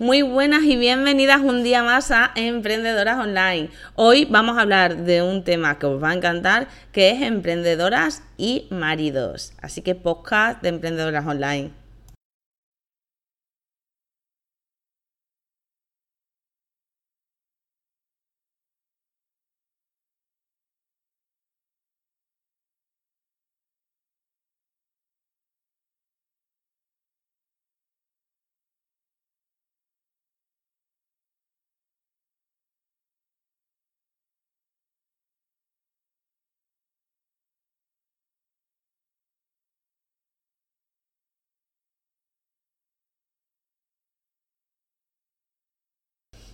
Muy buenas y bienvenidas un día más a Emprendedoras Online. Hoy vamos a hablar de un tema que os va a encantar, que es emprendedoras y maridos. Así que podcast de Emprendedoras Online.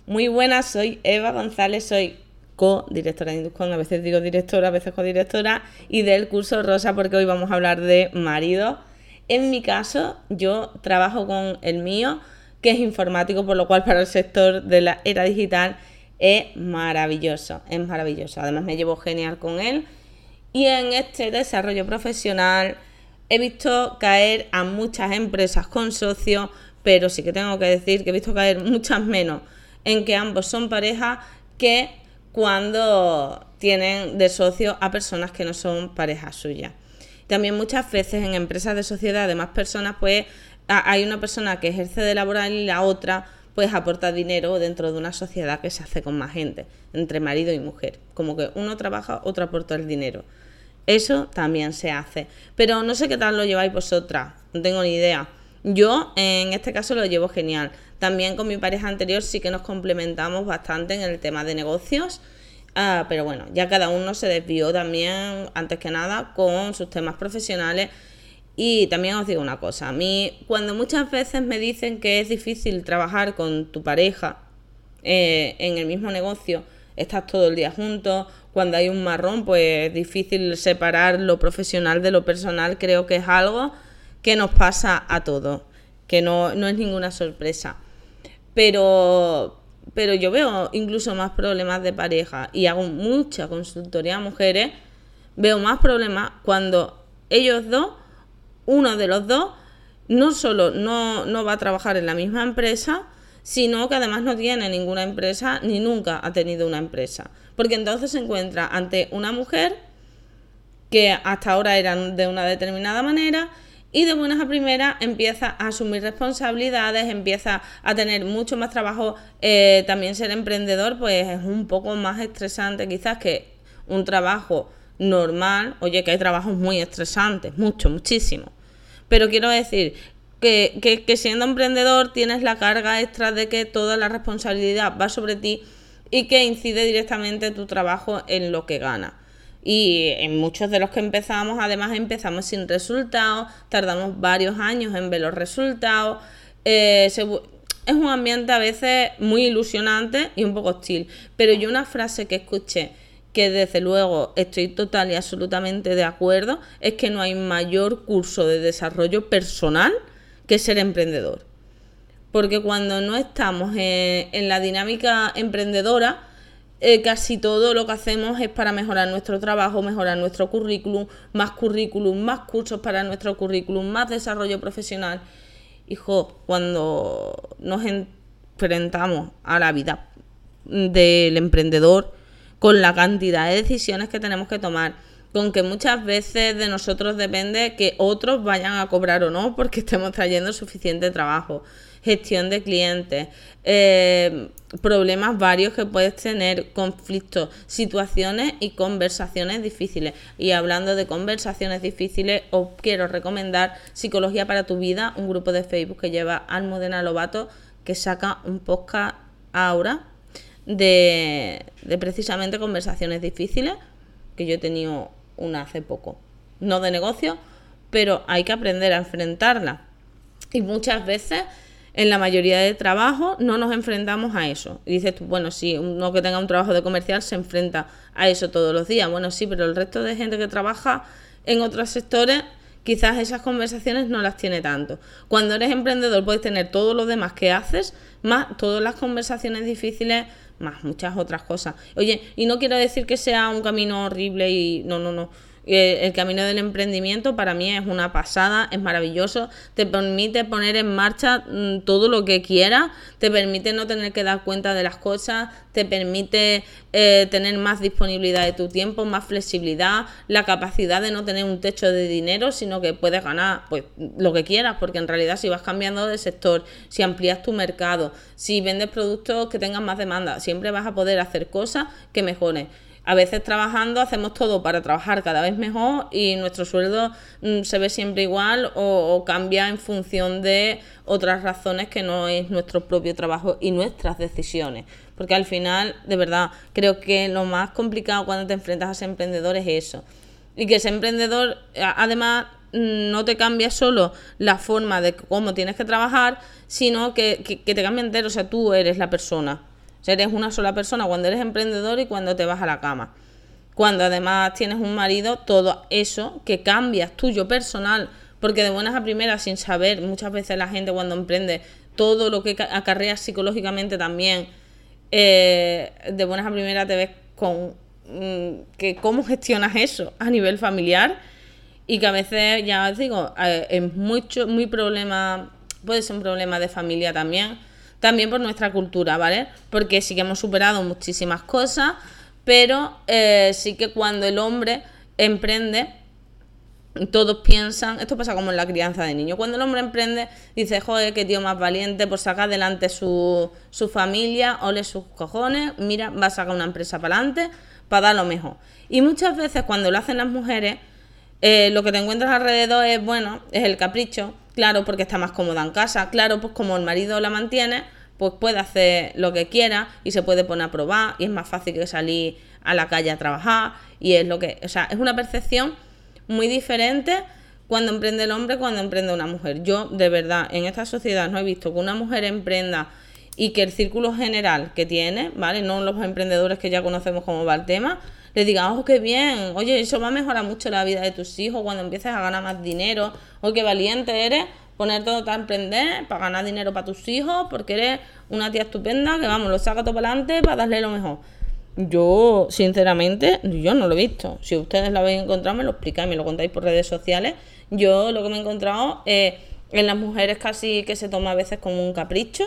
Muy buenas, soy Eva González, soy co-directora de Induscon, a veces digo directora, a veces co-directora, y del curso Rosa porque hoy vamos a hablar de marido. En mi caso, yo trabajo con el mío, que es informático, por lo cual para el sector de la era digital es maravilloso, es maravilloso. Además me llevo genial con él. Y en este desarrollo profesional he visto caer a muchas empresas con socios, pero sí que tengo que decir que he visto caer muchas menos en que ambos son pareja que cuando tienen de socio a personas que no son pareja suya. También muchas veces en empresas de sociedad de más personas, pues hay una persona que ejerce de laboral y la otra pues aporta dinero dentro de una sociedad que se hace con más gente, entre marido y mujer. Como que uno trabaja, otro aporta el dinero. Eso también se hace. Pero no sé qué tal lo lleváis vosotras, no tengo ni idea. Yo en este caso lo llevo genial. También con mi pareja anterior sí que nos complementamos bastante en el tema de negocios. Ah, pero bueno, ya cada uno se desvió también, antes que nada, con sus temas profesionales. Y también os digo una cosa, a mí cuando muchas veces me dicen que es difícil trabajar con tu pareja eh, en el mismo negocio, estás todo el día juntos, cuando hay un marrón, pues es difícil separar lo profesional de lo personal, creo que es algo que nos pasa a todos, que no, no es ninguna sorpresa pero, pero yo veo incluso más problemas de pareja y hago mucha consultoría a mujeres, veo más problemas cuando ellos dos, uno de los dos, no solo no, no va a trabajar en la misma empresa, sino que además no tiene ninguna empresa ni nunca ha tenido una empresa. Porque entonces se encuentra ante una mujer que hasta ahora era de una determinada manera y de buenas a primeras empieza a asumir responsabilidades, empieza a tener mucho más trabajo. Eh, también ser emprendedor pues es un poco más estresante quizás que un trabajo normal. Oye, que hay trabajos muy estresantes, mucho, muchísimo. Pero quiero decir que, que, que siendo emprendedor tienes la carga extra de que toda la responsabilidad va sobre ti y que incide directamente tu trabajo en lo que ganas. Y en muchos de los que empezamos, además, empezamos sin resultados, tardamos varios años en ver los resultados. Eh, es un ambiente a veces muy ilusionante y un poco hostil. Pero yo una frase que escuché que desde luego estoy total y absolutamente de acuerdo, es que no hay mayor curso de desarrollo personal que ser emprendedor. Porque cuando no estamos en la dinámica emprendedora, eh, casi todo lo que hacemos es para mejorar nuestro trabajo, mejorar nuestro currículum, más currículum, más cursos para nuestro currículum, más desarrollo profesional. Hijo, cuando nos enfrentamos a la vida del emprendedor, con la cantidad de decisiones que tenemos que tomar, con que muchas veces de nosotros depende que otros vayan a cobrar o no porque estemos trayendo suficiente trabajo gestión de clientes, eh, problemas varios que puedes tener, conflictos, situaciones y conversaciones difíciles. Y hablando de conversaciones difíciles, os quiero recomendar Psicología para tu vida, un grupo de Facebook que lleva Almudena Lobato, que saca un podcast ahora de, de precisamente conversaciones difíciles, que yo he tenido una hace poco. No de negocio, pero hay que aprender a enfrentarla. Y muchas veces en la mayoría de trabajos no nos enfrentamos a eso. Y dices tú, bueno, si uno que tenga un trabajo de comercial se enfrenta a eso todos los días. Bueno, sí, pero el resto de gente que trabaja en otros sectores, quizás esas conversaciones no las tiene tanto. Cuando eres emprendedor puedes tener todo lo demás que haces, más todas las conversaciones difíciles, más muchas otras cosas. Oye, y no quiero decir que sea un camino horrible y no, no, no. El camino del emprendimiento para mí es una pasada, es maravilloso, te permite poner en marcha mm, todo lo que quieras, te permite no tener que dar cuenta de las cosas, te permite eh, tener más disponibilidad de tu tiempo, más flexibilidad, la capacidad de no tener un techo de dinero, sino que puedes ganar pues lo que quieras, porque en realidad si vas cambiando de sector, si amplías tu mercado, si vendes productos que tengan más demanda, siempre vas a poder hacer cosas que mejoren a veces trabajando hacemos todo para trabajar cada vez mejor y nuestro sueldo mm, se ve siempre igual o, cambia en función de otras razones que no es nuestro propio trabajo y nuestras decisiones. Porque al final, de verdad, creo que lo más complicado cuando te enfrentas a ser emprendedor es eso. Y que ese emprendedor, además, mm, no te cambia solo la forma de cómo tienes que trabajar, sino que, que te cambia entero. O sea, tú eres la persona eres una sola persona cuando eres emprendedor y cuando te vas a la cama. Cuando además tienes un marido, todo eso que cambias tuyo personal, porque de buenas a primeras, sin saber, muchas veces la gente cuando emprende, todo lo que acarrea psicológicamente también, eh, de buenas a primeras te ves con mm, que cómo gestionas eso a nivel familiar y que a veces, ya os digo, eh, es mucho, muy problema, puede ser un problema de familia también también por nuestra cultura, ¿vale? Porque sí que hemos superado muchísimas cosas, pero eh, sí que cuando el hombre emprende, todos piensan, esto pasa como en la crianza de niños, cuando el hombre emprende, dice, joder, qué tío más valiente por sacar adelante su, su familia, ole sus cojones, mira, va a sacar una empresa para adelante para dar lo mejor. Y muchas veces cuando lo hacen las mujeres, eh, lo que te encuentras alrededor es, bueno, es el capricho, claro, porque está más cómoda en casa, claro, pues como el marido la mantiene, pues puede hacer lo que quiera y se puede poner a probar y es más fácil que salir a la calle a trabajar y es lo que, o sea, es una percepción muy diferente cuando emprende el hombre cuando emprende una mujer. Yo, de verdad, en esta sociedad no he visto que una mujer emprenda y que el círculo general que tiene, ¿vale? No los emprendedores que ya conocemos cómo va el tema, le diga, oh, qué bien, oye, eso va a mejorar mucho la vida de tus hijos cuando empieces a ganar más dinero, o qué valiente eres, poner todo a emprender para ganar dinero para tus hijos, porque eres una tía estupenda que, vamos, lo saca todo para adelante para darle lo mejor. Yo, sinceramente, yo no lo he visto. Si ustedes lo habéis encontrado, me lo explicáis, me lo contáis por redes sociales. Yo lo que me he encontrado en las mujeres casi que se toma a veces como un capricho,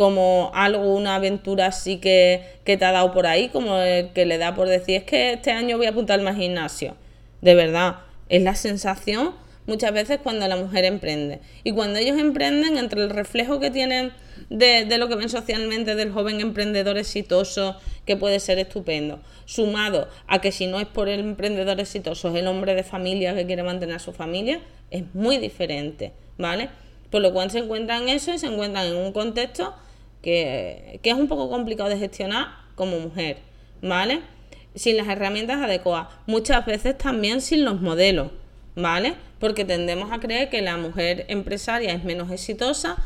como algo, una aventura así que, que te ha dado por ahí, como el que le da por decir, es que este año voy a apuntar al gimnasio. De verdad, es la sensación muchas veces cuando la mujer emprende. Y cuando ellos emprenden, entre el reflejo que tienen de, de, lo que ven socialmente del joven emprendedor exitoso, que puede ser estupendo, sumado a que si no es por el emprendedor exitoso, es el hombre de familia que quiere mantener a su familia, es muy diferente, ¿vale? Por lo cual se encuentran eso y se encuentran en un contexto que, es un poco complicado de gestionar como mujer, ¿vale? Sin las herramientas adecuadas. Muchas veces también sin los modelos, ¿vale? Porque tendemos a creer que la mujer empresaria es menos exitosa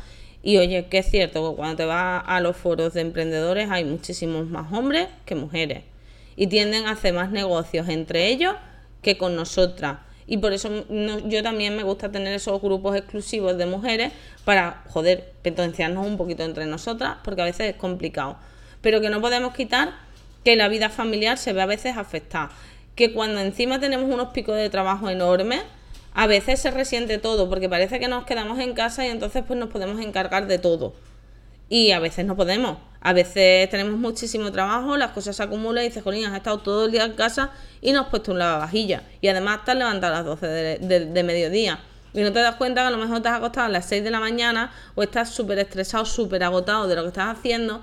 y oye, que es cierto que cuando te vas a los foros de emprendedores hay muchísimos más hombres que mujeres y tienden a hacer más negocios entre ellos que con nosotras. Y por eso yo también me gusta tener esos grupos exclusivos de mujeres para, joder, potenciarnos un poquito entre nosotras, porque a veces es complicado. Pero que no podemos quitar que la vida familiar se ve a veces afectada. Que cuando encima tenemos unos picos de trabajo enormes, a veces se resiente todo, porque parece que nos quedamos en casa y entonces pues nos podemos encargar de todo. Y a veces no podemos. A veces tenemos muchísimo trabajo, las cosas se acumulan y dices, Jolín, has estado todo el día en casa y no has puesto un lavavajilla. Y además estás levantado a las 12 de, mediodía. Y no te das cuenta que a lo mejor te has acostado a las 6 de la mañana o estás súper estresado, súper agotado de lo que estás haciendo.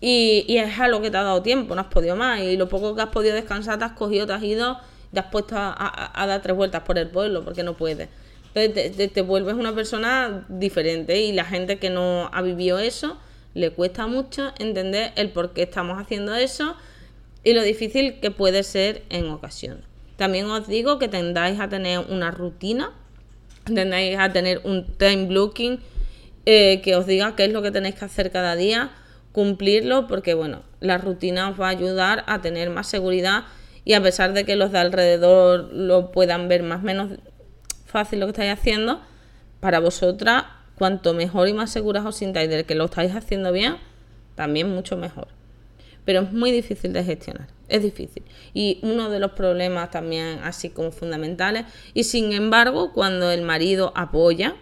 Y, y, es algo que te ha dado tiempo, no has podido más. Y lo poco que has podido descansar, te has cogido, te has ido, te has puesto a, dar tres vueltas por el pueblo porque no puedes. Te vuelves una persona diferente y la gente que no ha vivido eso le cuesta mucho entender el por qué estamos haciendo eso y lo difícil que puede ser en ocasiones. También os digo que tendáis a tener una rutina, tendáis a tener un time blocking eh, que os diga qué es lo que tenéis que hacer cada día, cumplirlo, porque bueno, la rutina os va a ayudar a tener más seguridad y a pesar de que los de alrededor lo puedan ver más o menos fácil lo que estáis haciendo, para vosotras cuanto mejor y más seguras os sintáis de que lo estáis haciendo bien, también mucho mejor. pero es muy difícil de gestionar. Es difícil. Y uno de los problemas también así como fundamentales. Y sin embargo, cuando el marido apoya,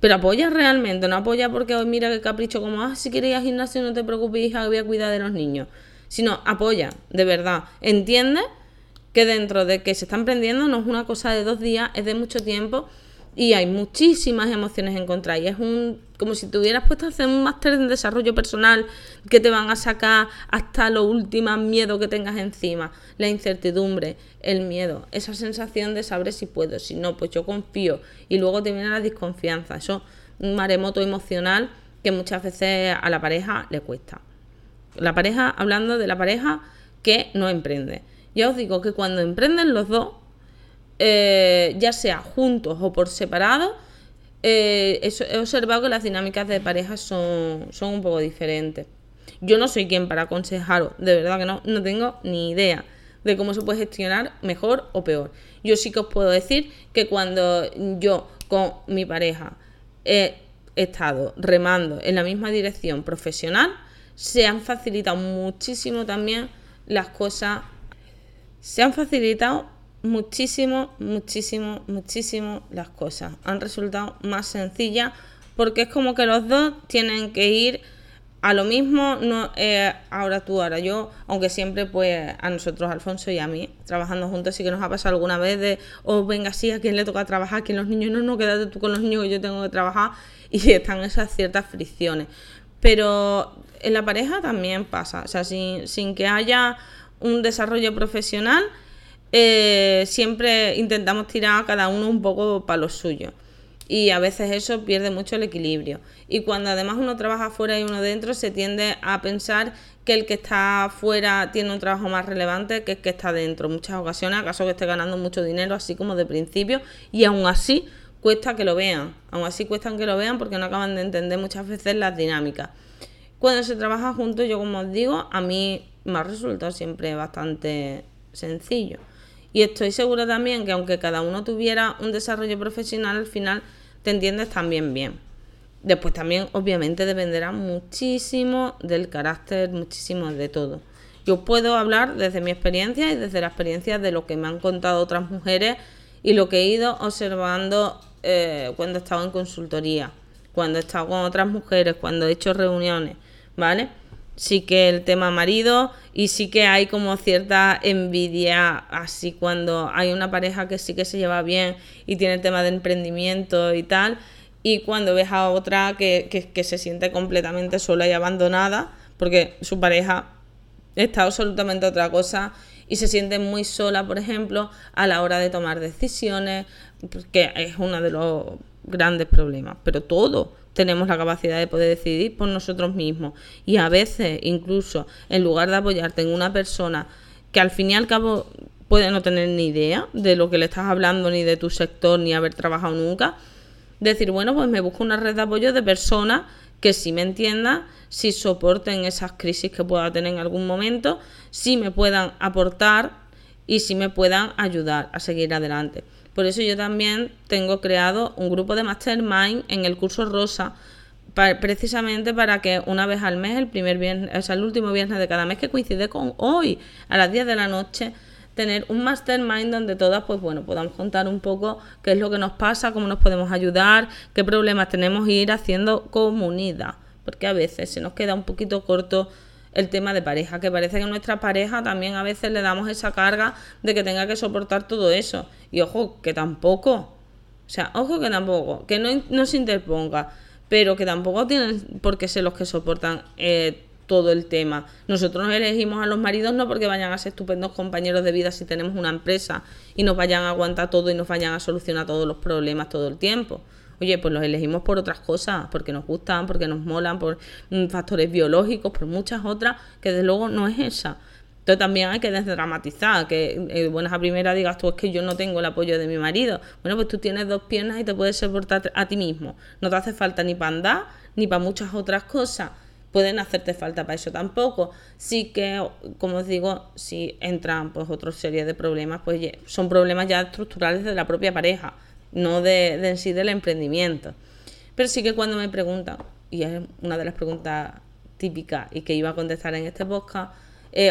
pero apoya realmente, no apoya porque hoy mira qué capricho, como, ah, si quieres ir al gimnasio no te preocupes, hija, voy a cuidar de los niños. Sino apoya, de verdad. Entiende que dentro de que se está emprendiendo no es una cosa de dos días, es de mucho tiempo y hay muchísimas emociones en contra y es un como si te hubieras puesto a hacer un máster en desarrollo personal que te van a sacar hasta los últimos miedos que tengas encima, la incertidumbre, el miedo, esa sensación de saber si puedo, si no, pues yo confío y luego te viene la desconfianza, eso un maremoto emocional que muchas veces a la pareja le cuesta. La pareja, hablando de la pareja que no emprende. Ya os digo que cuando emprenden los dos, eh, ya sea juntos o por separado, eh, he observado que las dinámicas de pareja son, son un poco diferentes. Yo no soy quien para aconsejaros, de verdad que no, no tengo ni idea de cómo se puede gestionar mejor o peor. Yo sí que os puedo decir que cuando yo con mi pareja he estado remando en la misma dirección profesional, se han facilitado muchísimo también las cosas, se han facilitado muchísimo, muchísimo, muchísimo las cosas. Han resultado más sencillas porque es como que los dos tienen que ir a lo mismo, no eh, ahora tú, ahora yo, aunque siempre pues a nosotros, Alfonso y a mí, trabajando juntos, sí que nos ha pasado alguna vez de, oh, venga, sí, a quién le toca trabajar, quién los niños, no, no, quédate tú con los niños que yo tengo que trabajar, y están esas ciertas fricciones. Pero en la pareja también pasa, o sea, sin que haya un desarrollo profesional, eh, siempre intentamos tirar a cada uno un poco para lo suyo. Y a veces eso pierde mucho el equilibrio. Y cuando además uno trabaja fuera y uno dentro, se tiende a pensar que el que está fuera tiene un trabajo más relevante que el que está dentro. muchas ocasiones, acaso que esté ganando mucho dinero, así como de principio, y aún así cuesta que lo vean. Aún así cuesta que lo vean porque no acaban de entender muchas veces las dinámicas. Cuando se trabaja juntos, yo como os digo, a mí me ha resultado siempre bastante sencillo. Y estoy segura también que aunque cada uno tuviera un desarrollo profesional, al final te entiendes también bien. Después también obviamente dependerá muchísimo del carácter, muchísimo de todo. Yo puedo hablar desde mi experiencia y desde la experiencia de lo que me han contado otras mujeres y lo que he ido observando eh, cuando he estado en consultoría, cuando he estado con otras mujeres, cuando he hecho reuniones, ¿vale? sí que el tema marido y sí que hay como cierta envidia así cuando hay una pareja que sí que se lleva bien y tiene el tema de emprendimiento y tal y cuando ves a otra que, que, se siente completamente sola y abandonada porque su pareja está absolutamente otra cosa y se siente muy sola, por ejemplo, a la hora de tomar decisiones, que es uno de los grandes problemas, pero todo, tenemos la capacidad de poder decidir por nosotros mismos. Y a veces, incluso, en lugar de apoyarte en una persona que al fin y al cabo puede no tener ni idea de lo que le estás hablando, ni de tu sector, ni haber trabajado nunca, decir, bueno, pues me busco una red de apoyo de personas que sí me entiendan, sí soporten esas crisis que pueda tener en algún momento, sí me puedan aportar y sí me puedan ayudar a seguir adelante. Por eso yo también tengo creado un grupo de mastermind en el curso Rosa, precisamente para que una vez al mes, el primer viernes, o sea, el último viernes de cada mes que coincide con hoy, a las 10 de la noche, tener un mastermind donde todas, pues bueno, podamos contar un poco qué es lo que nos pasa, cómo nos podemos ayudar, qué problemas tenemos ir haciendo comunidad, porque a veces se nos queda un poquito corto el tema de pareja, que parece que nuestra pareja también a veces le damos esa carga de que tenga que soportar todo eso. Y ojo, que tampoco, o sea, ojo que tampoco, que no, se interponga, pero que tampoco tienen por qué ser los que soportan eh, todo el tema. Nosotros nos elegimos a los maridos no porque vayan a ser estupendos compañeros de vida si tenemos una empresa y nos vayan a aguantar todo y nos vayan a solucionar todos los problemas todo el tiempo. Oye, pues los elegimos por otras cosas, porque nos gustan, porque nos molan, por mm, factores biológicos, por muchas otras, que desde luego no es esa. Entonces también hay que desdramatizar, que eh, buenas a primera digas tú es que yo no tengo el apoyo de mi marido. Bueno, pues tú tienes dos piernas y te puedes soportar a ti mismo. No te hace falta ni para andar, ni para muchas otras cosas. Pueden hacerte falta para eso tampoco. Sí que, como os digo, si entran pues otra serie de problemas, pues son problemas ya estructurales de la propia pareja no de, en sí del emprendimiento. Pero sí que cuando me preguntan, y es una de las preguntas típicas y que iba a contestar en este podcast,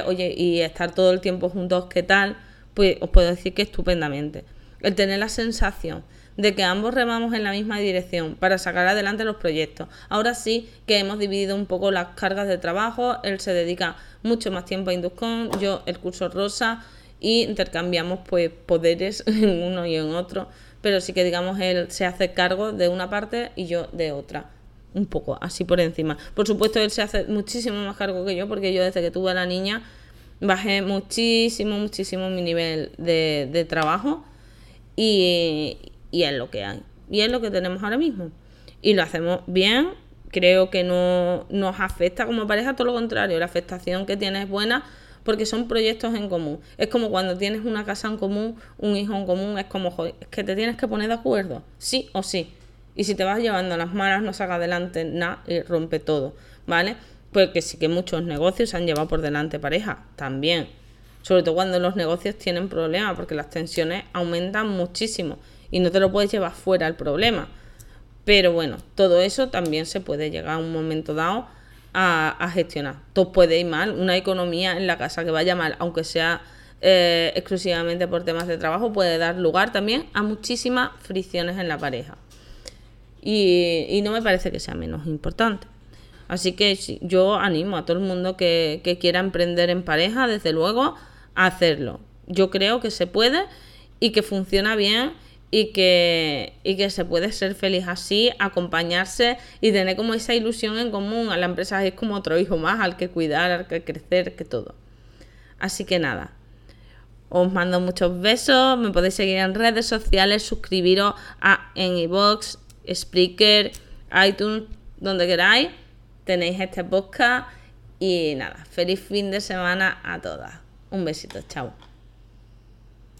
oye, y estar todo el tiempo juntos, ¿qué tal? Pues os puedo decir que estupendamente. El tener la sensación de que ambos remamos en la misma dirección para sacar adelante los proyectos. Ahora sí que hemos dividido un poco las cargas de trabajo, él se dedica mucho más tiempo a Induscon, yo el curso rosa y intercambiamos pues poderes en uno y en otro, pero sí que digamos él se hace cargo de una parte y yo de otra. Un poco, así por encima. Por supuesto, él se hace muchísimo más cargo que yo, porque yo desde que tuve a la niña bajé muchísimo, muchísimo mi nivel de, de trabajo y, y es lo que hay. Y es lo que tenemos ahora mismo. Y lo hacemos bien. Creo que no nos afecta como pareja, todo lo contrario. La afectación que tiene es buena porque son proyectos en común. Es como cuando tienes una casa en común, un hijo en común, es como, joder, es que te tienes que poner de acuerdo, sí o sí. Y si te vas llevando las malas, no saca adelante nada y rompe todo, ¿vale? Porque sí que muchos negocios se han llevado por delante pareja, también. Sobre todo cuando los negocios tienen problemas, porque las tensiones aumentan muchísimo y no te lo puedes llevar fuera el problema. Pero bueno, todo eso también se puede llegar a un momento dado a, gestionar. Todo puede ir mal, una economía en la casa que vaya mal, aunque sea eh, exclusivamente por temas de trabajo, puede dar lugar también a muchísimas fricciones en la pareja. Y, no me parece que sea menos importante. Así que yo animo a todo el mundo que, que quiera emprender en pareja, desde luego, a hacerlo. Yo creo que se puede y que funciona bien y que, y que se puede ser feliz así, acompañarse y tener como esa ilusión en común. A la empresa es como otro hijo más al que cuidar, al que crecer, que todo. Así que nada, os mando muchos besos, me podéis seguir en redes sociales, suscribiros a en iVoox, Spreaker, iTunes, donde queráis. Tenéis este podcast y nada, feliz fin de semana a todas. Un besito, chao.